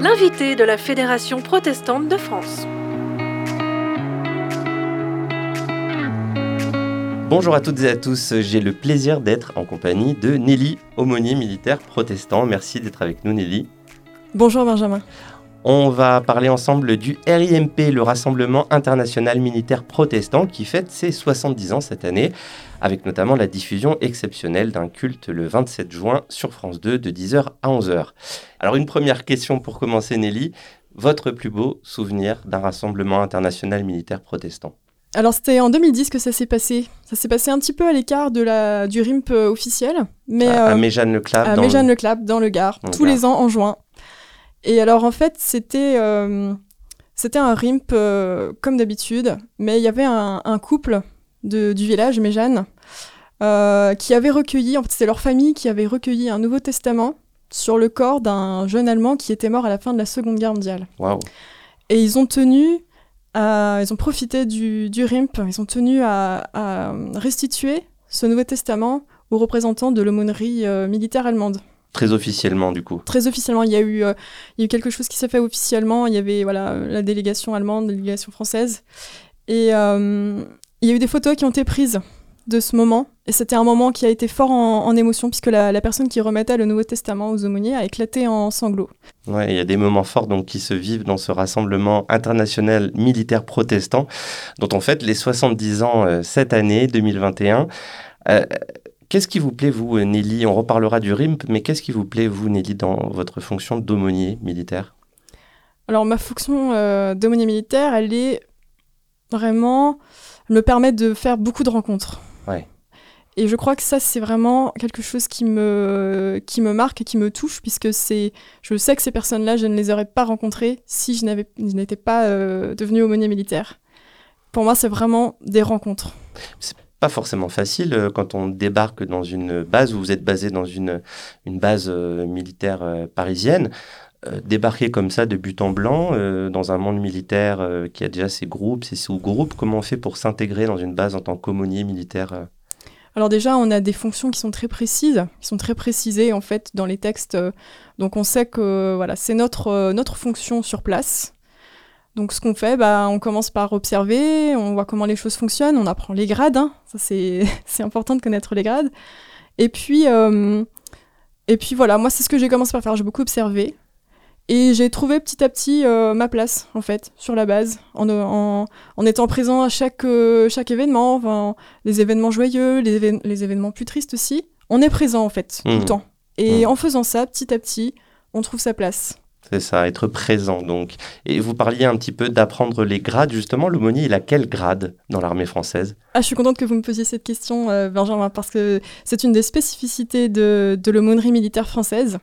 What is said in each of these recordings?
L'invité de la Fédération protestante de France. Bonjour à toutes et à tous, j'ai le plaisir d'être en compagnie de Nelly, aumônier militaire protestant. Merci d'être avec nous Nelly. Bonjour Benjamin. On va parler ensemble du RIMP, le Rassemblement international militaire protestant, qui fête ses 70 ans cette année, avec notamment la diffusion exceptionnelle d'un culte le 27 juin sur France 2 de 10h à 11h. Alors une première question pour commencer Nelly, votre plus beau souvenir d'un Rassemblement international militaire protestant? Alors c'était en 2010 que ça s'est passé. Ça s'est passé un petit peu à l'écart de la du RIMP euh, officiel, mais à, à Méjeanne le Clap. À dans Méjeanne le Clap dans le Gard, tous les ans en juin. Et alors en fait c'était euh, c'était un RIMP euh, comme d'habitude, mais il y avait un, un couple de, du village Méjeanne euh, qui avait recueilli, en fait c'était leur famille qui avait recueilli un Nouveau Testament sur le corps d'un jeune Allemand qui était mort à la fin de la Seconde Guerre mondiale. Et ils ont tenu à, ils ont profité du, du RIMP, ils ont tenu à, à, restituer ce Nouveau Testament aux représentants de l'aumônerie euh, militaire allemande. Très officiellement, du coup. Très officiellement, il y a eu, euh, il y a eu quelque chose qui s'est fait officiellement. Il y avait voilà la délégation allemande, la délégation française, et euh, il y a eu des photos qui ont été prises de ce moment. Et c'était un moment qui a été fort en, en émotion, puisque la, la, personne qui remettait le Nouveau Testament aux aumôniers a éclaté en sanglots. Ouais, il y a des moments forts donc, qui se vivent dans ce rassemblement international militaire protestant, dont on fête les 70 ans euh, cette année, 2021. Euh, qu'est-ce qui vous plaît, vous, Nelly? On reparlera du RIMP, mais qu'est-ce qui vous plaît, vous, Nelly, dans votre fonction d'aumônier militaire? Alors, ma fonction euh, d'aumônier militaire, elle est vraiment me permet de faire beaucoup de rencontres. Ouais. Et je crois que ça, c'est vraiment quelque chose qui me, qui me marque et qui me touche, puisque c'est, je sais que ces personnes-là, je ne les aurais pas rencontrées si je n'étais pas euh, devenue aumônier militaire. Pour moi, c'est vraiment des rencontres. C'est pas forcément facile euh, quand on débarque dans une base, où vous êtes basé dans une, une base euh, militaire euh, parisienne. Débarquer comme ça de but en blanc dans un monde militaire qui a déjà ses groupes, ses sous-groupes, comment on fait pour s'intégrer dans une base en tant qu'aumônier militaire Alors déjà, on a des fonctions qui sont très précises, qui sont très précisées en fait dans les textes. Donc on sait que voilà, c'est notre, notre fonction sur place. Donc ce qu'on fait, bah, on commence par observer, on voit comment les choses fonctionnent, on apprend les grades, hein. ça c'est important de connaître les grades. Et puis, euh, et puis voilà, moi c'est ce que j'ai commencé par faire, j'ai beaucoup observé. Et j'ai trouvé petit à petit euh, ma place, en fait, sur la base, en, en, en étant présent à chaque, euh, chaque événement, enfin, les événements joyeux, les, évén les, événements plus tristes aussi. On est présent, en fait, mmh. tout le temps. Et mmh. en faisant ça, petit à petit, on trouve sa place. C'est ça, être présent, donc. Et vous parliez un petit peu d'apprendre les grades, justement. L'aumônier, il a quel grade dans l'armée française? Ah, Je suis contente que vous me posiez cette question, euh, Benjamin, parce que c'est une des spécificités de, de l'aumônerie militaire française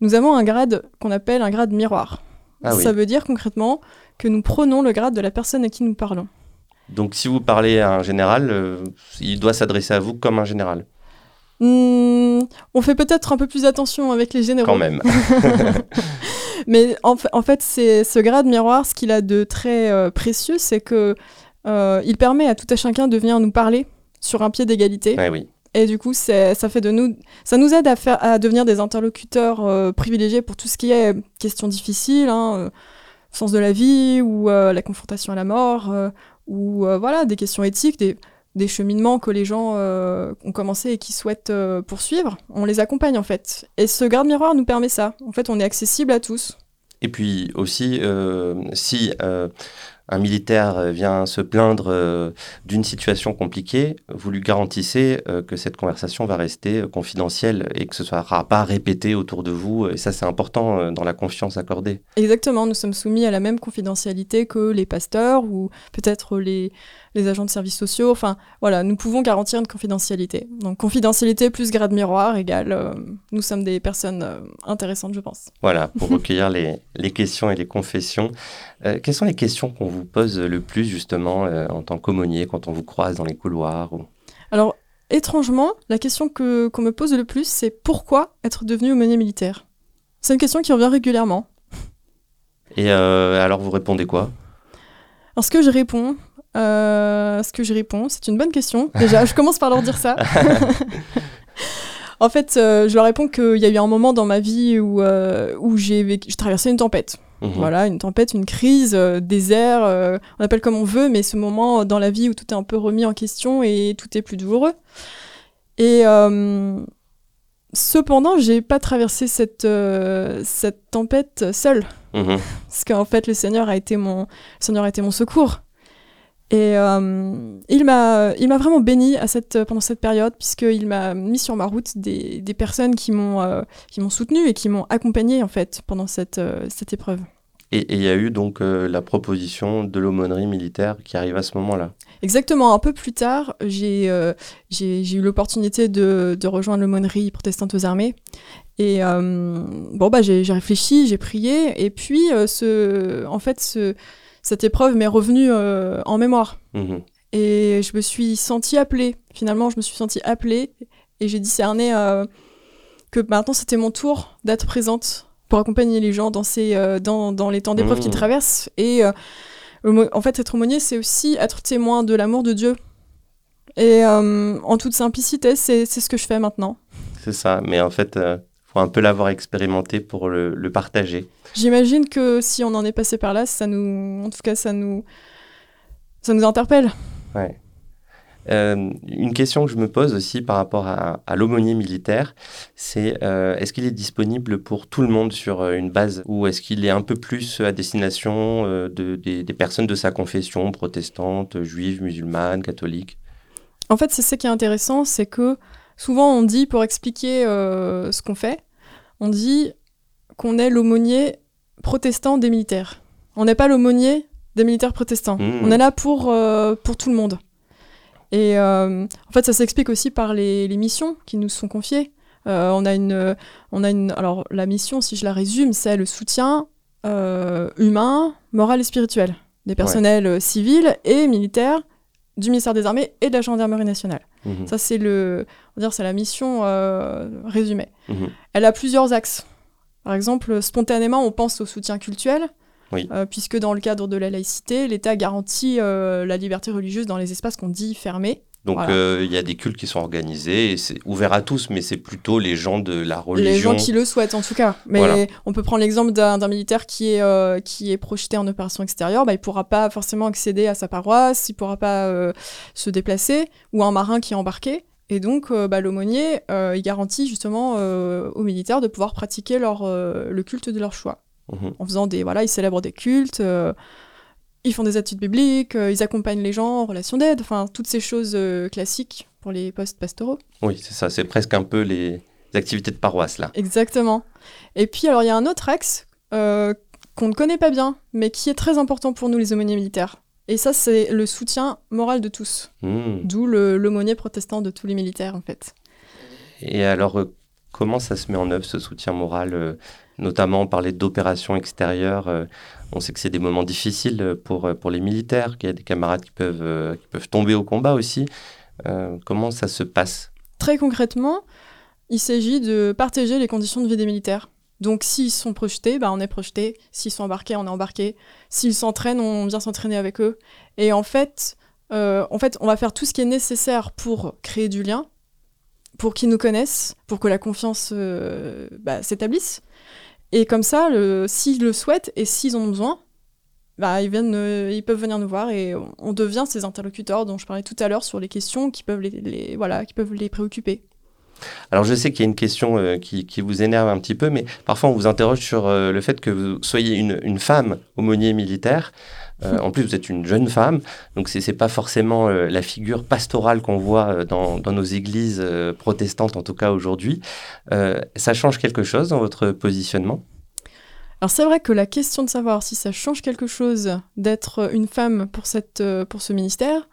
nous avons un grade qu'on appelle un grade miroir. Ah oui. Ça veut dire concrètement que nous prenons le grade de la personne à qui nous parlons. Donc si vous parlez à un général, euh, il doit s'adresser à vous comme un général? Mmh, On fait peut-être un peu plus attention avec les généraux. Quand même. Mais en, en fait, c'est ce grade miroir, ce qu'il a de très euh, précieux, c'est que euh, il permet à tout à chacun de venir nous parler sur un pied d'égalité. Ah oui. Et du coup, ça fait de nous, ça nous aide à, faire, à devenir des interlocuteurs euh, privilégiés pour tout ce qui est questions difficiles, hein, sens de la vie ou la confrontation à la mort, ou voilà des questions éthiques, des, des cheminements que les gens euh, ont commencé et qui souhaitent poursuivre. On les accompagne en fait. Et ce garde miroir nous permet ça. En fait, on est accessible à tous. Et puis aussi, si un militaire vient se plaindre euh, d'une situation compliquée, vous lui garantissez euh, que cette conversation va rester euh, confidentielle et que ce ne sera pas répété autour de vous. Et ça, c'est important euh, dans la confiance accordée. Exactement, nous sommes soumis à la même confidentialité que les pasteurs ou peut-être les, les agents de services sociaux. Enfin, voilà, nous pouvons garantir une confidentialité. Donc, confidentialité plus grade miroir égale, euh, nous sommes des personnes euh, intéressantes, je pense. Voilà, pour recueillir les, les, questions et les confessions. Euh, quelles sont les questions qu'on vous pose le plus, justement, en tant qu'aumônier, quand on vous croise dans les couloirs ou... Alors, étrangement, la question que, qu'on me pose le plus, c'est pourquoi être devenu aumônier militaire? C'est une question qui revient régulièrement. Et alors, vous répondez quoi? Alors, ce que je réponds, euh, ce que je réponds, c'est une bonne question. Déjà, je commence par leur dire ça. En fait, je leur réponds qu'il y a eu un moment dans ma vie où, où j'ai traversé une tempête. Mhm. Voilà, une tempête, une crise, désert, on appelle comme on veut, mais ce moment dans la vie où tout est un peu remis en question et tout est plus douloureux. Et cependant, j'ai pas traversé cette, cette tempête seule. Mhm. Parce qu'en fait, le Seigneur a été mon, Seigneur a été mon secours. Et euh, il m'a vraiment béni à cette, pendant cette période, puisqu'il m'a mis sur ma route des, des personnes qui m'ont euh, m'ont soutenu et qui m'ont accompagné en fait, pendant cette, euh, cette épreuve. Et il y a eu donc la proposition de l'aumônerie militaire qui arrive à ce moment-là. Exactement, un peu plus tard, j'ai eu l'opportunité de, de, rejoindre l'aumônerie protestante aux armées. Et bon, bah, j'ai réfléchi, j'ai prié, et puis ce, en fait, ce, cette épreuve m'est revenue euh, en mémoire. Mhm. Et je me suis sentie appelée. Finalement, je me suis sentie appelée et j'ai discerné euh, que maintenant c'était mon tour d'être présente pour accompagner les gens dans, ces, euh, dans, dans, les temps d'épreuve qu'ils mhm. traversent. Et en fait, être aumônier, c'est aussi être témoin de l'amour de Dieu. Et en toute simplicité, c'est ce que je fais maintenant. C'est ça, mais en fait, faut un peu l'avoir expérimenté pour le, le partager. J'imagine que si on en est passé par là, ça nous, en tout cas, ça nous, ça nous interpelle. Ouais. Euh, une question que je me pose aussi par rapport à, à l'aumônier militaire, c'est euh, est-ce qu'il est disponible pour tout le monde sur euh, une base? Ou est-ce qu'il est un peu plus à destination de, des, des, personnes de sa confession, protestante, juive, musulmane, catholique En fait, c'est ce qui est intéressant, c'est que souvent on dit, pour expliquer ce qu'on fait, on dit qu'on est l'aumônier protestant des militaires. On n'est pas l'aumônier des militaires protestants. Mmh. On est là pour, euh, pour tout le monde. Et euh, en fait, ça s'explique aussi par les, missions qui nous sont confiées. Euh, on a une, on a une, alors la mission, si je la résume, c'est le soutien humain, moral et spirituel des personnels civils et militaires du ministère des Armées et de la Gendarmerie nationale. Mmh. Ça, c'est le, on va dire, c'est la mission résumée. Mmh. Elle a plusieurs axes. Par exemple, spontanément, on pense au soutien culturel, euh, puisque dans le cadre de la laïcité, l'État garantit euh, la liberté religieuse dans les espaces qu'on dit fermés. Donc euh, il y a des cultes qui sont organisés, et c'est ouvert à tous, mais c'est plutôt les gens de la religion. Les gens qui le souhaitent en tout cas. Mais on peut prendre l'exemple d'un militaire qui est, qui est projeté en opération extérieure, bah, il ne pourra pas forcément accéder à sa paroisse, il ne pourra pas se déplacer, ou un marin qui est embarqué. Et donc, euh, bah, l'aumônier, euh, il garantit justement euh, aux militaires de pouvoir pratiquer leur, le culte de leur choix. Mhm. En faisant des. Voilà, ils célèbrent des cultes, ils font des études bibliques, ils accompagnent les gens en relation d'aide, enfin, toutes ces choses classiques pour les postes pastoraux. Oui, c'est ça, c'est presque un peu les activités de paroisse, là. Exactement. Et puis, alors, il y a un autre axe qu'on ne connaît pas bien, mais qui est très important pour nous, les aumôniers militaires. Et ça, c'est le soutien moral de tous. Hmm. D'où l'aumônier protestant de tous les militaires, en fait. Et alors, euh, comment ça se met en œuvre, ce soutien moral euh, Notamment, on parlait d'opérations extérieures. Euh, on sait que c'est des moments difficiles pour, pour les militaires, qu'il y a des camarades qui peuvent, qui peuvent tomber au combat aussi. comment ça se passe? Très concrètement, il s'agit de partager les conditions de vie des militaires. Donc s'ils sont projetés, bah, on est projeté. S'ils sont embarqués, on est embarqué. S'ils s'entraînent, on vient s'entraîner avec eux. Et en fait, euh, en fait, on va faire tout ce qui est nécessaire pour créer du lien, pour qu'ils nous connaissent, pour que la confiance euh, bah, s'établisse. Et comme ça, s'ils le souhaitent et s'ils ont besoin, bah, ils, viennent, euh, ils peuvent venir nous voir et on devient ces interlocuteurs dont je parlais tout à l'heure sur les questions qui peuvent les, voilà, qui peuvent les préoccuper. Alors je sais qu'il y a une question euh, qui, vous énerve un petit peu, mais parfois on vous interroge sur euh, le fait que vous soyez une, femme aumônier militaire. Euh, en plus, vous êtes une jeune femme, donc ce n'est pas forcément la figure pastorale qu'on voit dans, nos églises protestantes, en tout cas aujourd'hui. ça change quelque chose dans votre positionnement? Alors c'est vrai que la question de savoir si ça change quelque chose d'être une femme pour, cette, pour ce ministère,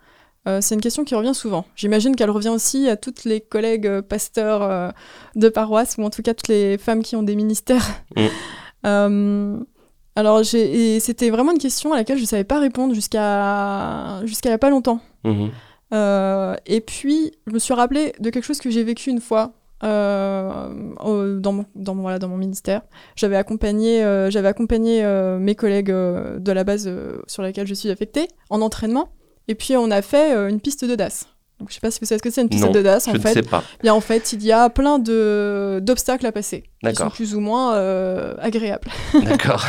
euh, c'est une question qui revient souvent. J'imagine qu'elle revient aussi à toutes les collègues euh, pasteurs euh, de paroisse, ou en tout cas toutes les femmes qui ont des ministères. Mm. alors, c'était vraiment une question à laquelle je ne savais pas répondre jusqu'à jusqu'à il n'y a pas longtemps. Mm-hmm. et puis, je me suis rappelé de quelque chose que j'ai vécu une fois dans, mon, dans, voilà, dans mon ministère. J'avais accompagné, j'avais accompagné mes collègues de la base sur laquelle je suis affectée en entraînement. Et puis on a fait euh, une piste de DAS. Donc, je sais pas si vous savez ce que c'est une piste de danse. En je fait, ne sais pas. Bien, en fait, il y a plein d'obstacles à passer qui sont plus ou moins euh, agréables. D'accord.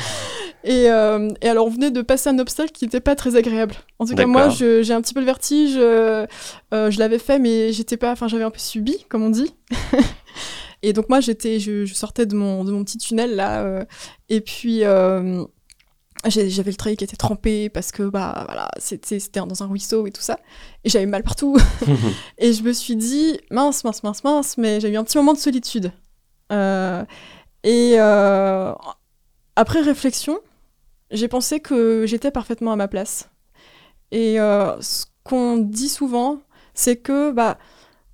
et, euh, et, alors, on venait de passer un obstacle qui n'était pas très agréable. En tout cas, moi, j'ai un petit peu le vertige. Euh, je l'avais fait, mais j'étais pas. Enfin, j'avais un peu subi, comme on dit. et donc, moi, j'étais, je, je, sortais de mon, de mon petit tunnel là, et puis j'avais le treillis qui était trempé parce que bah voilà c'était dans un ruisseau et tout ça. Et j'avais mal partout. Et je me suis dit mince mince mince mince mais j'ai eu un petit moment de solitude. Euh, et euh, après réflexion j'ai pensé que j'étais parfaitement à ma place. Et euh, ce qu'on dit souvent c'est que bah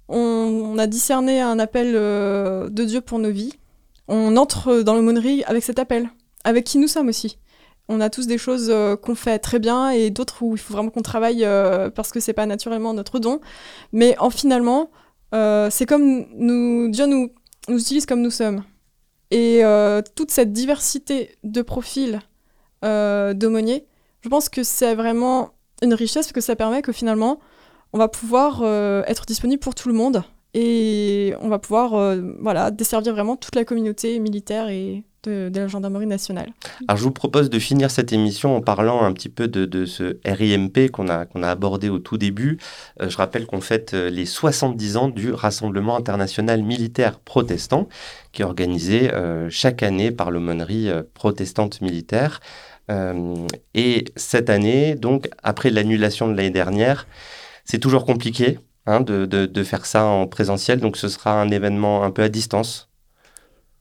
on, a discerné un appel de Dieu pour nos vies. On entre dans l'aumônerie avec cet appel avec qui nous sommes aussi on a tous des choses euh, qu'on fait très bien et d'autres où il faut vraiment qu'on travaille euh, parce que c'est pas naturellement notre don. Mais en finalement, euh, c'est comme nous, Dieu nous, utilise comme nous sommes. Et toute cette diversité de profils d'aumôniers, je pense que c'est vraiment une richesse parce que ça permet que finalement, on va pouvoir être disponible pour tout le monde et on va pouvoir voilà, desservir vraiment toute la communauté militaire et de, la gendarmerie nationale. Alors je vous propose de finir cette émission en parlant un petit peu de, ce RIMP qu'on a, qu'on a abordé au tout début. Euh, je rappelle qu'on fête euh, les 70 ans du Rassemblement international militaire protestant, qui est organisé euh, chaque année par l'aumônerie protestante militaire. et cette année, donc après l'annulation de l'année dernière, c'est toujours compliqué hein, de, de faire ça en présentiel, donc ce sera un événement un peu à distance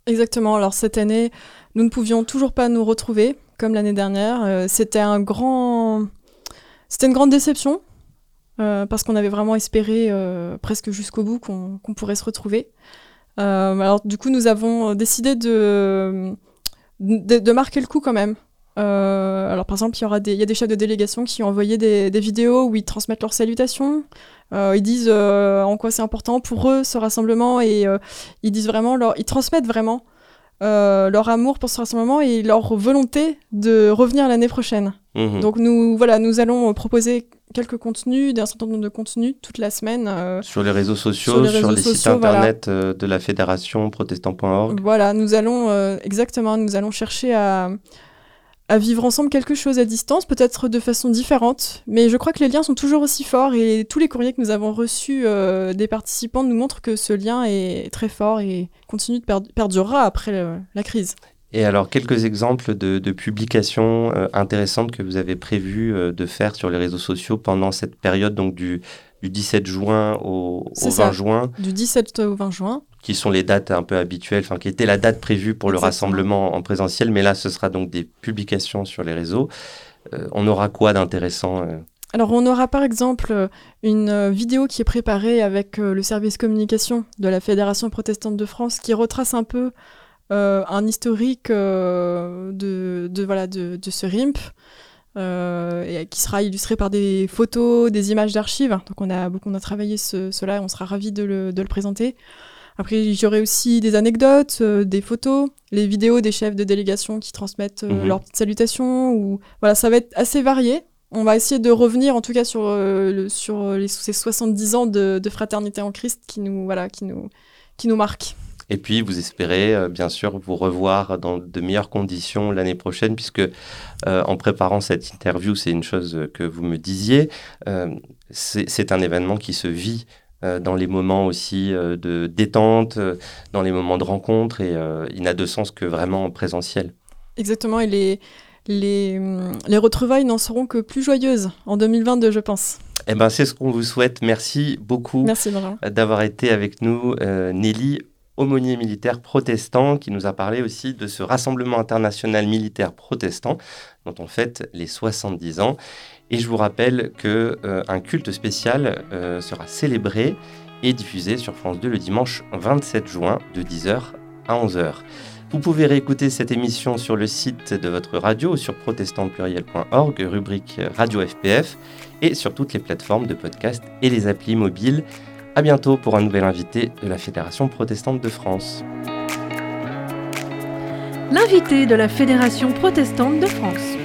Exactement. Alors cette année, nous ne pouvions toujours pas nous retrouver comme l'année dernière. Euh, c'était un grand, c'était une grande déception euh, parce qu'on avait vraiment espéré euh, presque jusqu'au bout qu'on pourrait se retrouver. alors du coup, nous avons décidé de, de, marquer le coup quand même. Alors par exemple, il y aura des, y a des chefs de délégation qui ont envoyé des, des vidéos où ils transmettent leurs salutations. Euh, ils disent euh, en quoi c'est important pour eux ce rassemblement et euh, ils disent vraiment leur, ils transmettent vraiment leur amour pour ce rassemblement et leur volonté de revenir l'année prochaine. Mhm. Donc nous voilà, nous allons proposer quelques contenus, d'un certain nombre de contenus toute la semaine. sur les réseaux sociaux, sur les, sites internet de la fédération protestant.org. Voilà, nous allons exactement, nous allons chercher à à vivre ensemble quelque chose à distance, peut-être de façon différente, mais je crois que les liens sont toujours aussi forts et tous les courriers que nous avons reçus euh, des participants nous montrent que ce lien est très fort et continue de perdurera après la crise. Et alors, quelques exemples de, publications euh, intéressantes que vous avez prévu euh, de faire sur les réseaux sociaux pendant cette période donc du, du 17 juin au, 20 juin? Du 17 au 20 juin. Qui sont les dates un peu habituelles, enfin qui étaient la date prévue pour le rassemblement en présentiel, mais là ce sera donc des publications sur les réseaux. Euh, on aura quoi d'intéressant euh? Alors on aura par exemple une euh, vidéo qui est préparée avec le service communication de la Fédération protestante de France qui retrace un peu un historique de, de, voilà, de, de ce RIMP. Euh, et qui sera illustré par des photos, des images d'archives. Donc on a beaucoup on a travaillé ce, cela et on sera ravis de le, de le présenter. Après, il y aurait aussi des anecdotes, euh, des photos, les vidéos des chefs de délégation qui transmettent euh, mhm. leurs petites salutations. Ou... Voilà, ça va être assez varié. On va essayer de revenir en tout cas sur, le, sur les, ces 70 ans de, de, fraternité en Christ qui nous, voilà, qui nous, qui nous marquent. Et puis, vous espérez, euh, bien sûr, vous revoir dans de meilleures conditions l'année prochaine, puisque euh, en préparant cette interview, c'est une chose que vous me disiez, euh, c'est un événement qui se vit dans les moments aussi de détente, dans les moments de rencontre, et il n'a de sens que vraiment en présentiel. Exactement, et les, les, les retrouvailles n'en seront que plus joyeuses en 2022, je pense. Eh ben, c'est ce qu'on vous souhaite. Merci beaucoup d'avoir été avec nous, Nelly aumônier militaire protestant, qui nous a parlé aussi de ce rassemblement international militaire protestant, dont on fête les 70 ans. Et je vous rappelle qu'un euh, culte spécial euh, sera célébré et diffusé sur France 2 le dimanche 27 juin de 10h à 11h. Vous pouvez réécouter cette émission sur le site de votre radio sur protestantpluriel.org, rubrique Radio FPF, et sur toutes les plateformes de podcast et les applis mobiles. À bientôt pour un nouvel invité de la Fédération protestante de France. L'invité de la Fédération protestante de France.